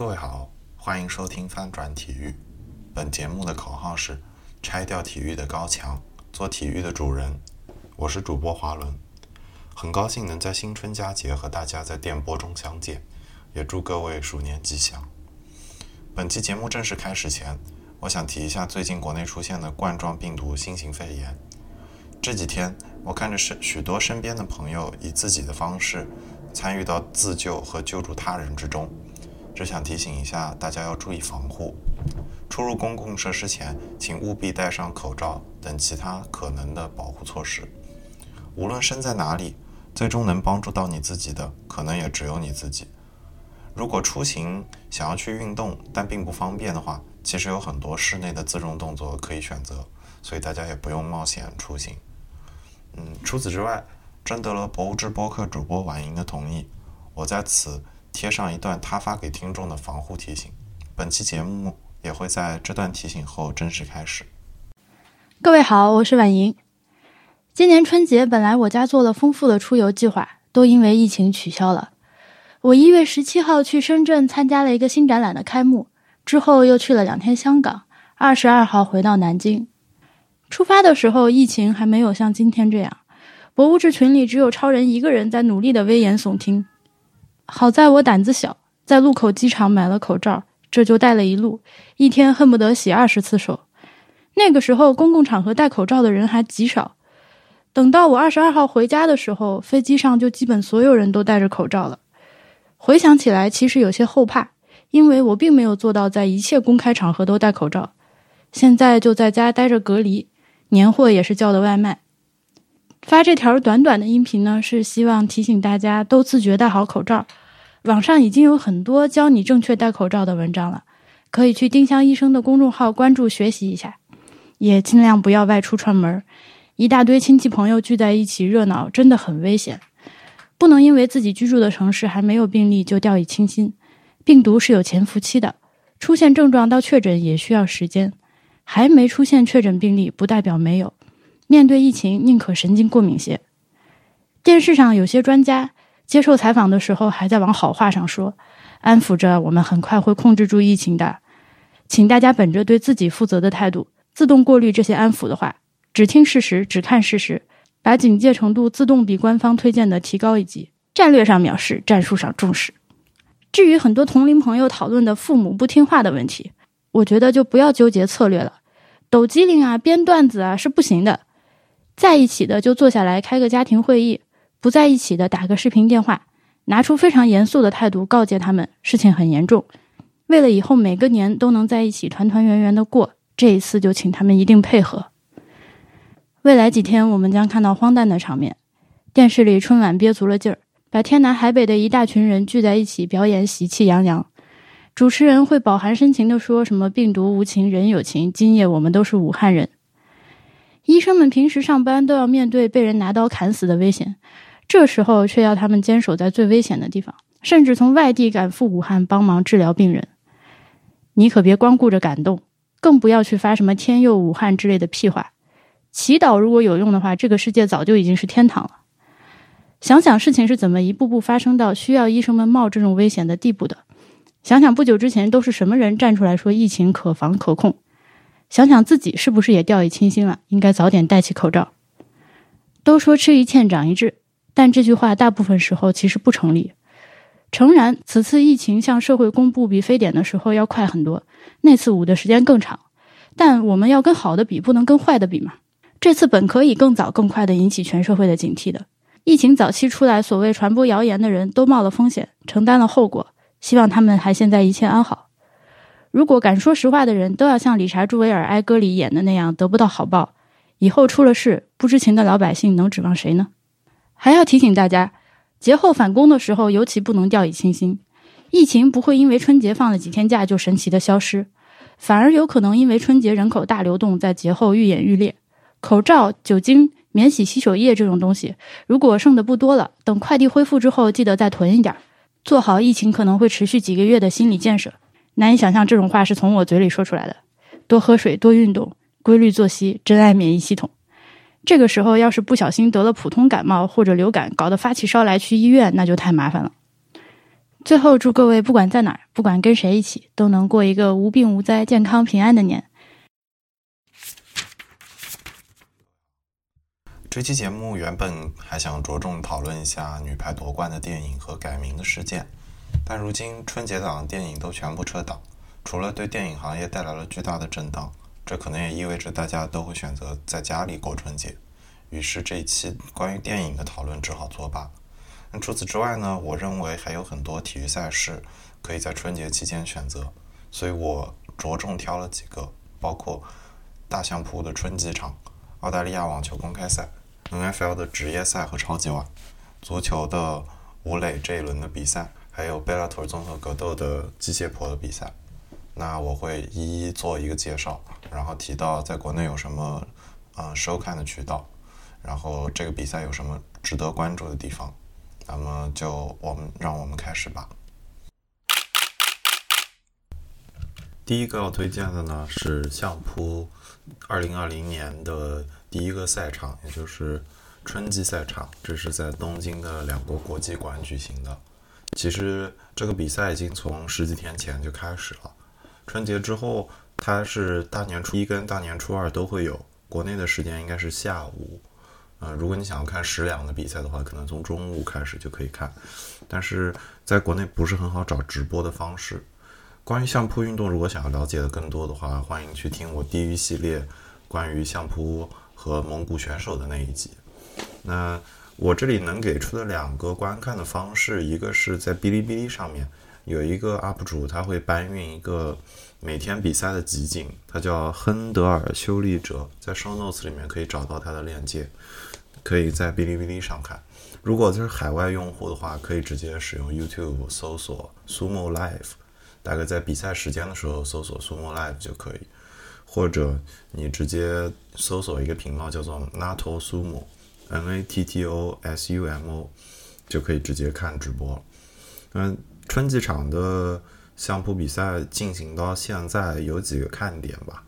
各位好，欢迎收听翻转体育。本节目的口号是“拆掉体育的高墙，做体育的主人”。我是主播华伦，很高兴能在新春佳节和大家在电波中相见，也祝各位鼠年吉祥。本期节目正式开始前，我想提一下最近国内出现的冠状病毒新型肺炎。这几天，我看着是许多身边的朋友以自己的方式参与到自救和救助他人之中。只想提醒一下大家要注意防护，出入公共设施前，请务必戴上口罩等其他可能的保护措施。无论身在哪里，最终能帮助到你自己的，可能也只有你自己。如果出行想要去运动，但并不方便的话，其实有很多室内的自重动作可以选择，所以大家也不用冒险出行。嗯，除此之外，征得了博物志播客主播婉莹的同意，我在此。贴上一段他发给听众的防护提醒。本期节目也会在这段提醒后正式开始。各位好，我是婉莹。今年春节本来我家做了丰富的出游计划，都因为疫情取消了。我一月十七号去深圳参加了一个新展览的开幕，之后又去了两天香港，二十二号回到南京。出发的时候，疫情还没有像今天这样，博物志群里只有超人一个人在努力的危言耸听。好在我胆子小，在禄口机场买了口罩，这就戴了一路，一天恨不得洗二十次手。那个时候公共场合戴口罩的人还极少。等到我二十二号回家的时候，飞机上就基本所有人都戴着口罩了。回想起来，其实有些后怕，因为我并没有做到在一切公开场合都戴口罩。现在就在家待着隔离，年货也是叫的外卖。发这条短短的音频呢，是希望提醒大家都自觉戴好口罩。网上已经有很多教你正确戴口罩的文章了，可以去丁香医生的公众号关注学习一下。也尽量不要外出串门，一大堆亲戚朋友聚在一起热闹真的很危险。不能因为自己居住的城市还没有病例就掉以轻心，病毒是有潜伏期的，出现症状到确诊也需要时间。还没出现确诊病例不代表没有。面对疫情，宁可神经过敏些。电视上有些专家。接受采访的时候，还在往好话上说，安抚着我们很快会控制住疫情的，请大家本着对自己负责的态度，自动过滤这些安抚的话，只听事实，只看事实，把警戒程度自动比官方推荐的提高一级，战略上藐视，战术上重视。至于很多同龄朋友讨论的父母不听话的问题，我觉得就不要纠结策略了，抖机灵啊，编段子啊是不行的，在一起的就坐下来开个家庭会议。不在一起的打个视频电话，拿出非常严肃的态度告诫他们事情很严重。为了以后每个年都能在一起团团圆圆的过，这一次就请他们一定配合。未来几天我们将看到荒诞的场面：电视里春晚憋足了劲儿，把天南海北的一大群人聚在一起表演喜气洋洋。主持人会饱含深情地说什么“病毒无情，人有情”，今夜我们都是武汉人。医生们平时上班都要面对被人拿刀砍死的危险。这时候却要他们坚守在最危险的地方，甚至从外地赶赴武汉帮忙治疗病人。你可别光顾着感动，更不要去发什么“天佑武汉”之类的屁话。祈祷如果有用的话，这个世界早就已经是天堂了。想想事情是怎么一步步发生到需要医生们冒这种危险的地步的。想想不久之前都是什么人站出来说疫情可防可控。想想自己是不是也掉以轻心了，应该早点戴起口罩。都说吃一堑长一智。但这句话大部分时候其实不成立。诚然，此次疫情向社会公布比非典的时候要快很多，那次捂的时间更长。但我们要跟好的比，不能跟坏的比嘛。这次本可以更早更快的引起全社会的警惕的。疫情早期出来，所谓传播谣言的人都冒了风险，承担了后果。希望他们还现在一切安好。如果敢说实话的人都要像理查·朱维尔哀歌里演的那样得不到好报，以后出了事，不知情的老百姓能指望谁呢？还要提醒大家，节后返工的时候尤其不能掉以轻心。疫情不会因为春节放了几天假就神奇的消失，反而有可能因为春节人口大流动，在节后愈演愈烈。口罩、酒精、免洗洗手液这种东西，如果剩的不多了，等快递恢复之后，记得再囤一点，做好疫情可能会持续几个月的心理建设。难以想象这种话是从我嘴里说出来的。多喝水，多运动，规律作息，珍爱免疫系统。这个时候，要是不小心得了普通感冒或者流感，搞得发起烧来去医院，那就太麻烦了。最后，祝各位不管在哪儿，不管跟谁一起，都能过一个无病无灾、健康平安的年。这期节目原本还想着重讨论一下女排夺冠的电影和改名的事件，但如今春节档电影都全部撤档，除了对电影行业带来了巨大的震荡，这可能也意味着大家都会选择在家里过春节。于是这一期关于电影的讨论只好作罢。那除此之外呢？我认为还有很多体育赛事可以在春节期间选择，所以我着重挑了几个，包括大相扑的春季场、澳大利亚网球公开赛、NFL 的职业赛和超级碗、足球的吴磊这一轮的比赛，还有贝拉托综合格斗的机械婆的比赛。那我会一一做一个介绍，然后提到在国内有什么呃收看的渠道，然后这个比赛有什么值得关注的地方。那么就我们让我们开始吧。第一个要推荐的呢是相扑二零二零年的第一个赛场，也就是春季赛场，这是在东京的两国国际馆举行的。其实这个比赛已经从十几天前就开始了，春节之后它是大年初一跟大年初二都会有，国内的时间应该是下午。呃，如果你想要看十两的比赛的话，可能从中午开始就可以看，但是在国内不是很好找直播的方式。关于相扑运动，如果想要了解的更多的话，欢迎去听我地狱系列关于相扑和蒙古选手的那一集。那我这里能给出的两个观看的方式，一个是在哔哩哔哩上面有一个 UP 主，他会搬运一个每天比赛的集锦，他叫亨德尔修利者，在 Show Notes 里面可以找到他的链接。可以在哔哩哔哩上看。如果就是海外用户的话，可以直接使用 YouTube 搜索 Sumo Live，大概在比赛时间的时候搜索 Sumo Live 就可以。或者你直接搜索一个频道叫做 Nato N A T T O S U M O，就可以直接看直播。嗯，春季场的相扑比赛进行到现在有几个看点吧。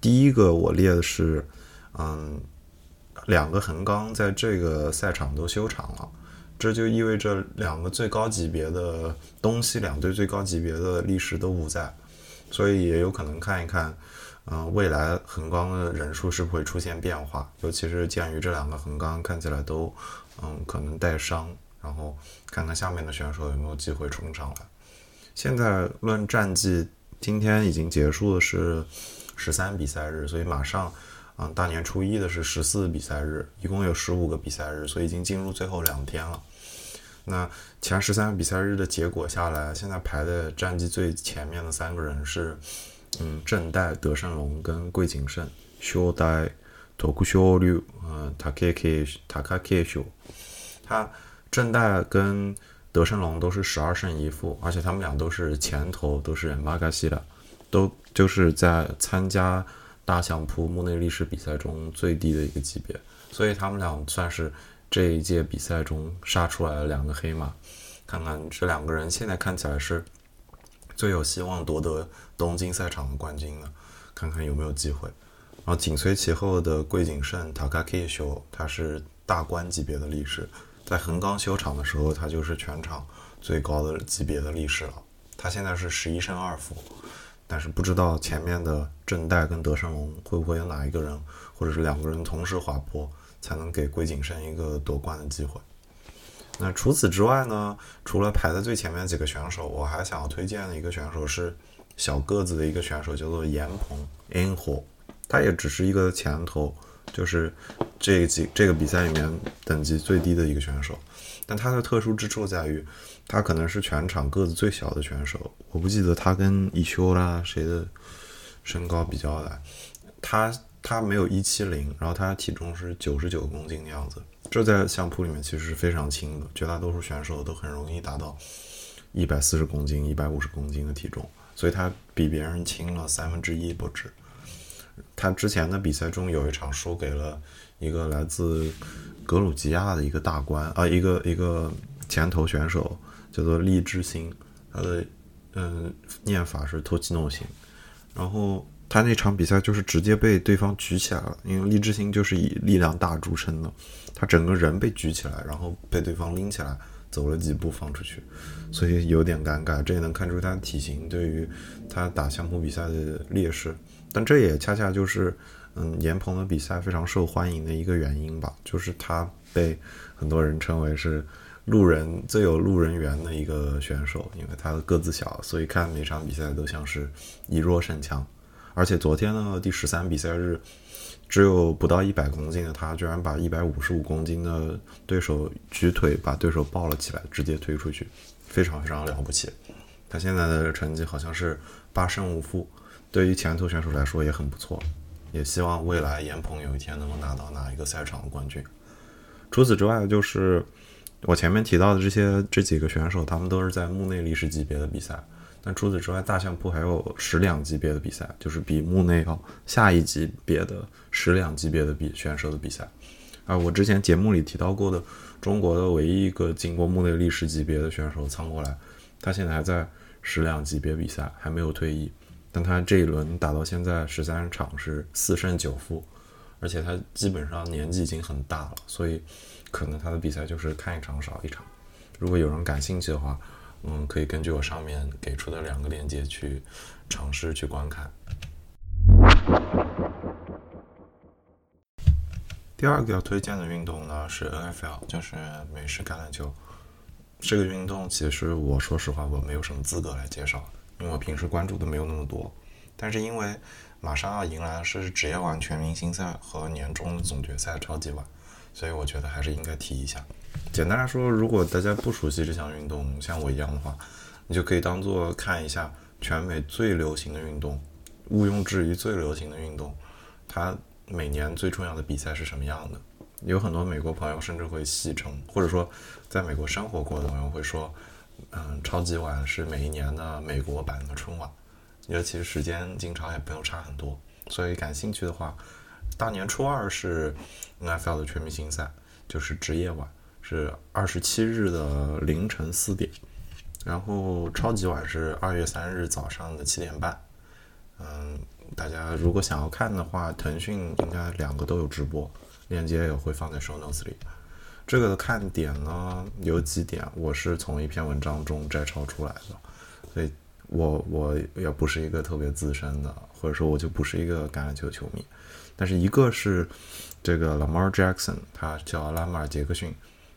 第一个我列的是，嗯。两个横纲在这个赛场都休场了，这就意味着两个最高级别的东西两队最高级别的力士都不在，所以也有可能看一看，嗯，未来横纲的人数是不会出现变化，尤其是鉴于这两个横纲看起来都，嗯，可能带伤，然后看看下面的选手有没有机会冲上来。现在论战绩，今天已经结束的是十三比赛日，所以马上。嗯，大年初一的是十四比赛日，一共有十五个比赛日，所以已经进入最后两天了。那前十三个比赛日的结果下来，现在排的战绩最前面的三个人是，嗯，正代、德胜龙跟桂景胜。小代、托库小六，嗯，塔克克塔卡克修。他正代跟德胜龙都是十二胜一负，而且他们俩都是前头都是马嘎西的，都就是在参加。大相扑墓内力士比赛中最低的一个级别，所以他们俩算是这一届比赛中杀出来的两个黑马。看看这两个人现在看起来是最有希望夺得东京赛场的冠军的，看看有没有机会。然后紧随其后的桂景胜 Takaki 修，他是大关级别的力士，在横纲休场的时候，他就是全场最高的级别的力士了。他现在是十一胜二负。但是不知道前面的正代跟德胜龙会不会有哪一个人，或者是两个人同时滑坡，才能给桂景胜一个夺冠的机会。那除此之外呢？除了排在最前面几个选手，我还想要推荐的一个选手是小个子的一个选手，叫做严鹏 （In Ho），他也只是一个前头，就是这几这个比赛里面等级最低的一个选手。但他的特殊之处在于。他可能是全场个子最小的选手，我不记得他跟伊修啦谁的身高比较矮，他他没有一七零，然后他体重是九十九公斤的样子，这在相扑里面其实是非常轻的，绝大多数选手都很容易达到一百四十公斤、一百五十公斤的体重，所以他比别人轻了三分之一不止。他之前的比赛中有一场输给了一个来自格鲁吉亚的一个大官啊，一个一个前头选手。叫做利之星，他的嗯念法是托奇诺星，然后他那场比赛就是直接被对方举起来了，因为励志星就是以力量大著称的，他整个人被举起来，然后被对方拎起来，走了几步放出去，所以有点尴尬。这也能看出他体型对于他打相扑比赛的劣势。但这也恰恰就是，嗯，严鹏的比赛非常受欢迎的一个原因吧，就是他被很多人称为是路人最有路人缘的一个选手，因为他的个子小，所以看每场比赛都像是以弱胜强。而且昨天呢，第十三比赛日，只有不到一百公斤的他，居然把一百五十五公斤的对手举腿把对手抱了起来，直接推出去，非常非常了不起。他现在的成绩好像是八胜五负。对于前途选手来说也很不错，也希望未来严鹏有一天能够拿到哪一个赛场的冠军。除此之外，就是我前面提到的这些这几个选手，他们都是在墓内历史级别的比赛。但除此之外，大相扑还有十两级别的比赛，就是比木内要下一级别的十两级别的比选手的比赛。啊，我之前节目里提到过的，中国的唯一一个进过木内历史级别的选手苍国来，他现在还在十两级别比赛，还没有退役。但他这一轮打到现在十三场是四胜九负，而且他基本上年纪已经很大了，所以可能他的比赛就是看一场少一场。如果有人感兴趣的话，嗯，可以根据我上面给出的两个链接去尝试去观看。第二个要推荐的运动呢是 NFL，就是美式橄榄球。这个运动其实我说实话我没有什么资格来介绍。因为我平时关注的没有那么多，但是因为马上要迎来的是职业碗全明星赛和年终总决赛超级碗，所以我觉得还是应该提一下。简单来说，如果大家不熟悉这项运动，像我一样的话，你就可以当做看一下全美最流行的运动，毋庸置疑最流行的运动，它每年最重要的比赛是什么样的。有很多美国朋友甚至会戏称，或者说在美国生活过的朋友会说。嗯，超级碗是每一年的美国版的春晚，尤其是时间经常也不用差很多，所以感兴趣的话，大年初二是 NFL 的全明星赛，就是职业晚，是二十七日的凌晨四点，然后超级晚是二月三日早上的七点半。嗯，大家如果想要看的话，腾讯应该两个都有直播，链接也会放在 show notes 里。这个的看点呢有几点，我是从一篇文章中摘抄出来的，所以我我也不是一个特别资深的，或者说我就不是一个橄榄球球迷，但是一个是这个 Lamar Jackson，他叫拉马尔杰克逊，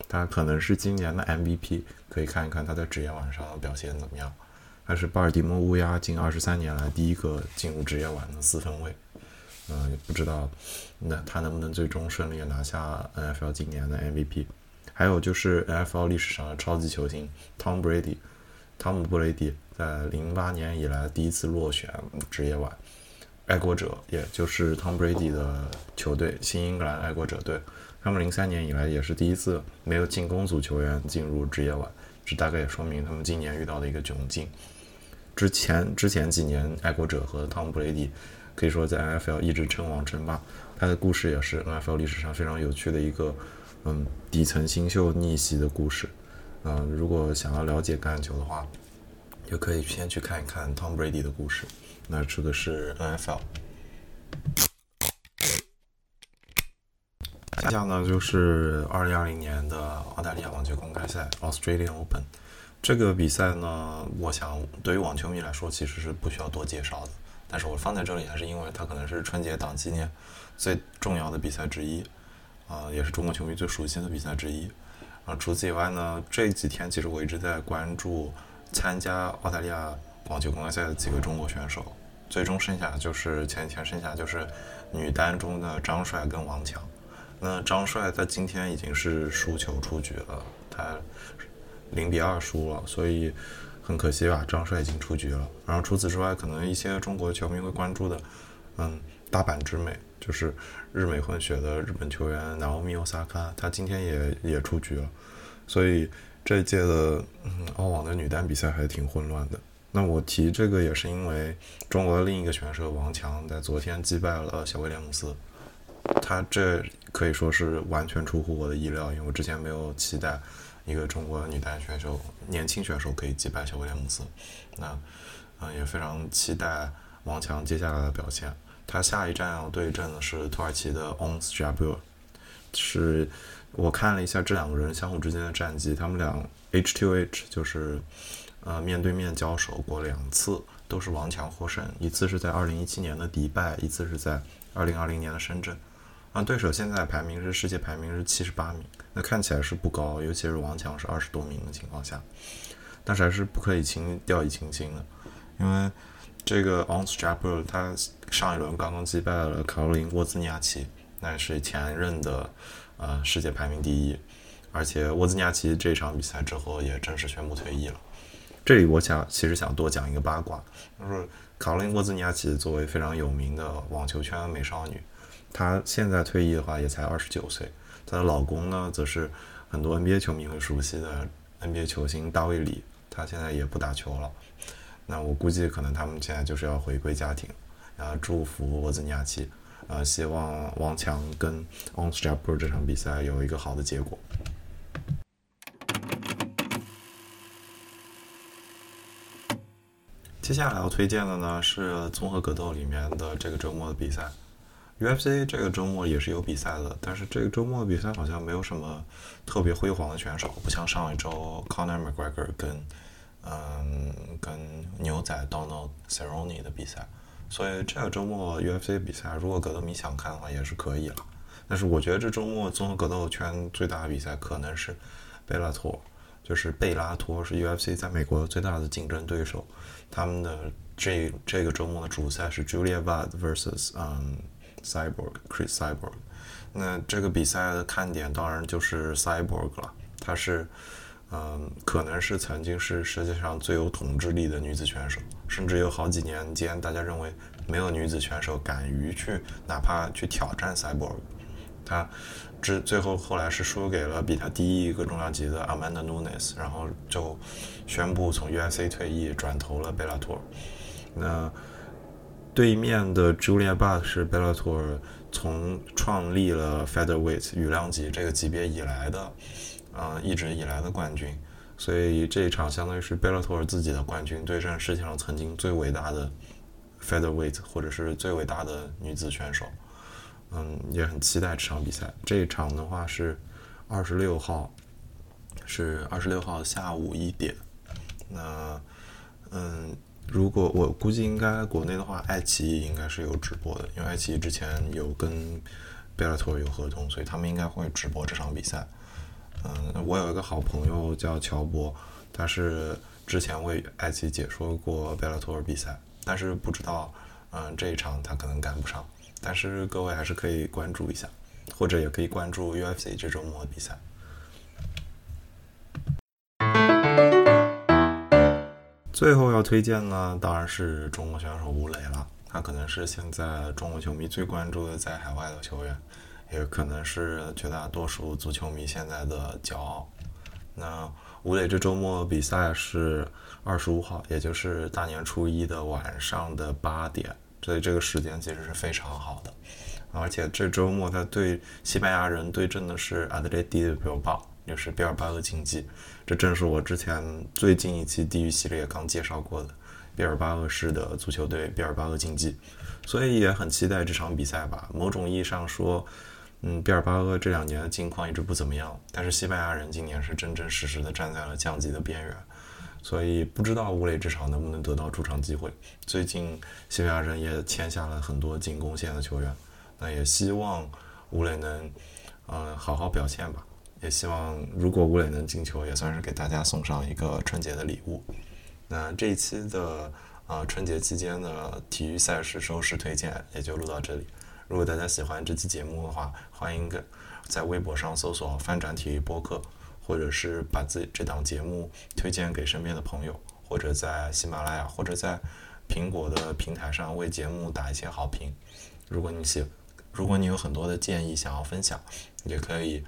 他可能是今年的 MVP，可以看一看他在职业晚上表现怎么样，他是巴尔的摩乌鸦近二十三年来第一个进入职业晚的四分卫。嗯，也不知道那他能不能最终顺利拿下 NFL 今年的 MVP。还有就是 NFL 历史上的超级球星 Tom Brady，汤姆·布雷迪在零八年以来第一次落选职业晚，爱国者，也就是 Tom Brady 的球队新英格兰爱国者队，他们零三年以来也是第一次没有进攻组球员进入职业碗，这大概也说明他们今年遇到的一个窘境。之前之前几年，爱国者和汤姆·布雷迪。可以说在 NFL 一直称王称霸，他的故事也是 NFL 历史上非常有趣的一个，嗯，底层新秀逆袭的故事。嗯，如果想要了解橄榄球的话，也可以先去看一看 Tom Brady 的故事。那这个是 NFL。接下呢，就是2020年的澳大利亚网球公开赛 Australian Open。这个比赛呢，我想对于网球迷来说，其实是不需要多介绍的。但是我放在这里还是因为它可能是春节档纪念最重要的比赛之一，啊，也是中国球迷最熟悉的比赛之一。啊，除此以外呢，这几天其实我一直在关注参加澳大利亚网球公开赛的几个中国选手，最终剩下就是前几天剩下就是女单中的张帅跟王强。那张帅在今天已经是输球出局了，他零比二输了，所以。很可惜吧，张帅已经出局了。然后除此之外，可能一些中国球迷会关注的，嗯，大阪直美就是日美混血的日本球员南欧米奥萨卡，他今天也也出局了。所以这一届的嗯澳网的女单比赛还挺混乱的。那我提这个也是因为中国的另一个选手王强在昨天击败了小威廉姆斯，他这可以说是完全出乎我的意料，因为我之前没有期待。一个中国女单选手，年轻选手可以击败小威廉姆斯，那嗯也非常期待王强接下来的表现。他下一站要对阵的是土耳其的 Ons Jabeur，是我看了一下这两个人相互之间的战绩，他们俩 H to H 就是呃面对面交手过两次，都是王强获胜，一次是在二零一七年的迪拜，一次是在二零二零年的深圳。啊，对手现在排名是世界排名是七十八名，那看起来是不高，尤其是王强是二十多名的情况下，但是还是不可以轻掉以轻心的，因为这个 o n s t r a p e r 他上一轮刚刚击败了卡罗琳沃兹尼亚奇，那是前任的呃世界排名第一，而且沃兹尼亚奇这场比赛之后也正式宣布退役了。这里我想其实想多讲一个八卦，就是卡罗琳沃兹尼亚奇作为非常有名的网球圈美少女。她现在退役的话也才二十九岁，她的老公呢则是很多 NBA 球迷会熟悉的 NBA 球星大卫里，他现在也不打球了。那我估计可能他们现在就是要回归家庭，然后祝福沃兹尼亚奇，呃，希望王强跟 Ons Jabeur 这场比赛有一个好的结果。接下来要推荐的呢是综合格斗里面的这个周末的比赛。UFC 这个周末也是有比赛的，但是这个周末的比赛好像没有什么特别辉煌的选手，不像上一周 Conor McGregor 跟嗯跟牛仔 Donald Cerrone 的比赛，所以这个周末 UFC 比赛如果格斗迷想看的话也是可以了。但是我觉得这周末综合格斗圈最大的比赛可能是贝拉托，就是贝拉托是 UFC 在美国最大的竞争对手，他们的这这个周末的主赛是 Julia Budd vs 嗯。Cyborg Chris Cyborg，那这个比赛的看点当然就是 Cyborg 了。她是，嗯，可能是曾经是世界上最有统治力的女子选手，甚至有好几年间，大家认为没有女子选手敢于去哪怕去挑战 Cyborg。他之最后后来是输给了比他低一个重量级的 Amanda Nunes，然后就宣布从 UFC 退役，转投了贝拉托。那。对面的 Julia Buck 是贝拉托从创立了 Featherweight 羽量级这个级别以来的，呃，一直以来的冠军，所以这一场相当于是贝拉托自己的冠军对阵世界上曾经最伟大的 Featherweight 或者是最伟大的女子选手，嗯，也很期待这场比赛。这一场的话是二十六号，是二十六号下午一点，那，嗯。如果我估计应该国内的话，爱奇艺应该是有直播的，因为爱奇艺之前有跟贝拉托尔有合同，所以他们应该会直播这场比赛。嗯，我有一个好朋友叫乔博，他是之前为爱奇艺解说过贝拉托尔比赛，但是不知道，嗯，这一场他可能赶不上。但是各位还是可以关注一下，或者也可以关注 UFC 这周末的比赛。最后要推荐呢，当然是中国选手吴磊了。他可能是现在中国球迷最关注的在海外的球员，也可能是绝大多数足球迷现在的骄傲。那吴磊这周末比赛是二十五号，也就是大年初一的晚上的八点，所以这个时间其实是非常好的。而且这周末他对西班牙人对阵的是阿德雷蒂的表报。就是毕尔巴鄂竞技，这正是我之前最近一期地狱系列刚介绍过的毕尔巴鄂市的足球队毕尔巴鄂竞技，所以也很期待这场比赛吧。某种意义上说，嗯，毕尔巴鄂这两年的境况一直不怎么样，但是西班牙人今年是真真实实的站在了降级的边缘，所以不知道吴磊这场能不能得到出场机会。最近西班牙人也签下了很多进攻线的球员，那也希望吴磊能，嗯，好好表现吧。也希望，如果吴磊能进球，也算是给大家送上一个春节的礼物。那这一期的呃春节期间的体育赛事收视推荐也就录到这里。如果大家喜欢这期节目的话，欢迎在微博上搜索“翻转体育播客”，或者是把自己这档节目推荐给身边的朋友，或者在喜马拉雅或者在苹果的平台上为节目打一些好评。如果你喜，如果你有很多的建议想要分享，也可以。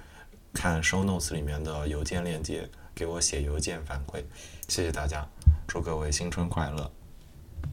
看 show notes 里面的邮件链接，给我写邮件反馈，谢谢大家，祝各位新春快乐。